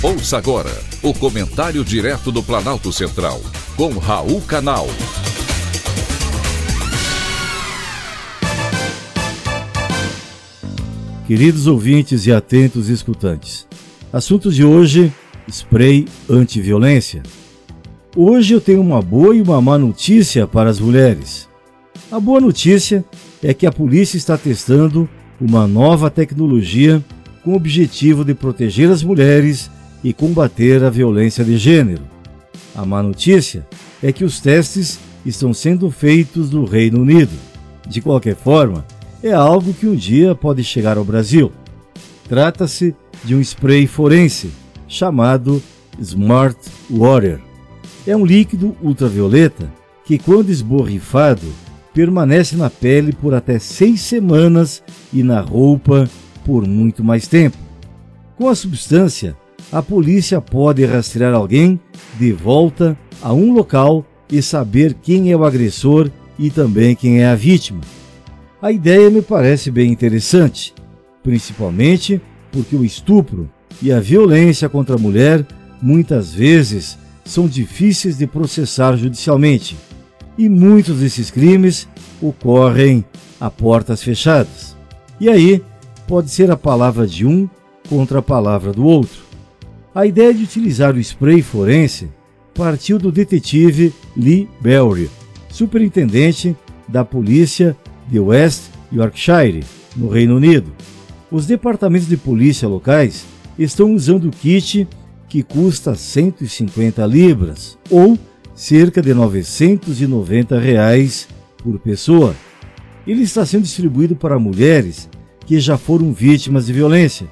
Ouça agora o comentário direto do Planalto Central, com Raul Canal. Queridos ouvintes e atentos escutantes, assunto de hoje: spray anti-violência. Hoje eu tenho uma boa e uma má notícia para as mulheres. A boa notícia é que a polícia está testando uma nova tecnologia com o objetivo de proteger as mulheres e combater a violência de gênero. A má notícia é que os testes estão sendo feitos no Reino Unido. De qualquer forma, é algo que um dia pode chegar ao Brasil. Trata-se de um spray forense chamado Smart Water. É um líquido ultravioleta que, quando esborrifado, permanece na pele por até seis semanas e na roupa por muito mais tempo. Com a substância, a polícia pode rastrear alguém de volta a um local e saber quem é o agressor e também quem é a vítima. A ideia me parece bem interessante, principalmente porque o estupro e a violência contra a mulher muitas vezes são difíceis de processar judicialmente e muitos desses crimes ocorrem a portas fechadas. E aí pode ser a palavra de um contra a palavra do outro. A ideia de utilizar o spray forense partiu do detetive Lee Belry, superintendente da polícia de West Yorkshire, no Reino Unido. Os departamentos de polícia locais estão usando o kit que custa 150 libras ou cerca de 990 reais por pessoa. Ele está sendo distribuído para mulheres que já foram vítimas de violência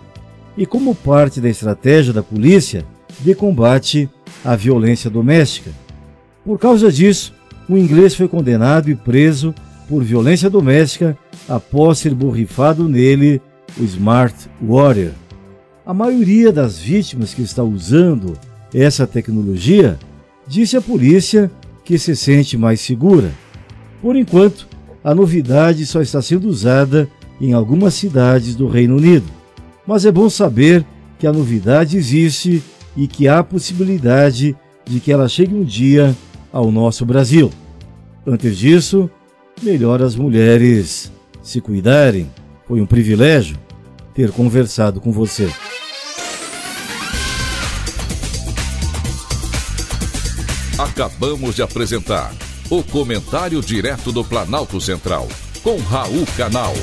e como parte da estratégia da polícia de combate à violência doméstica. Por causa disso, o inglês foi condenado e preso por violência doméstica após ser borrifado nele o Smart Warrior. A maioria das vítimas que está usando essa tecnologia disse à polícia que se sente mais segura. Por enquanto, a novidade só está sendo usada em algumas cidades do Reino Unido mas é bom saber que a novidade existe e que há possibilidade de que ela chegue um dia ao nosso Brasil. Antes disso, melhor as mulheres se cuidarem. Foi um privilégio ter conversado com você. Acabamos de apresentar o Comentário Direto do Planalto Central, com Raul Canal.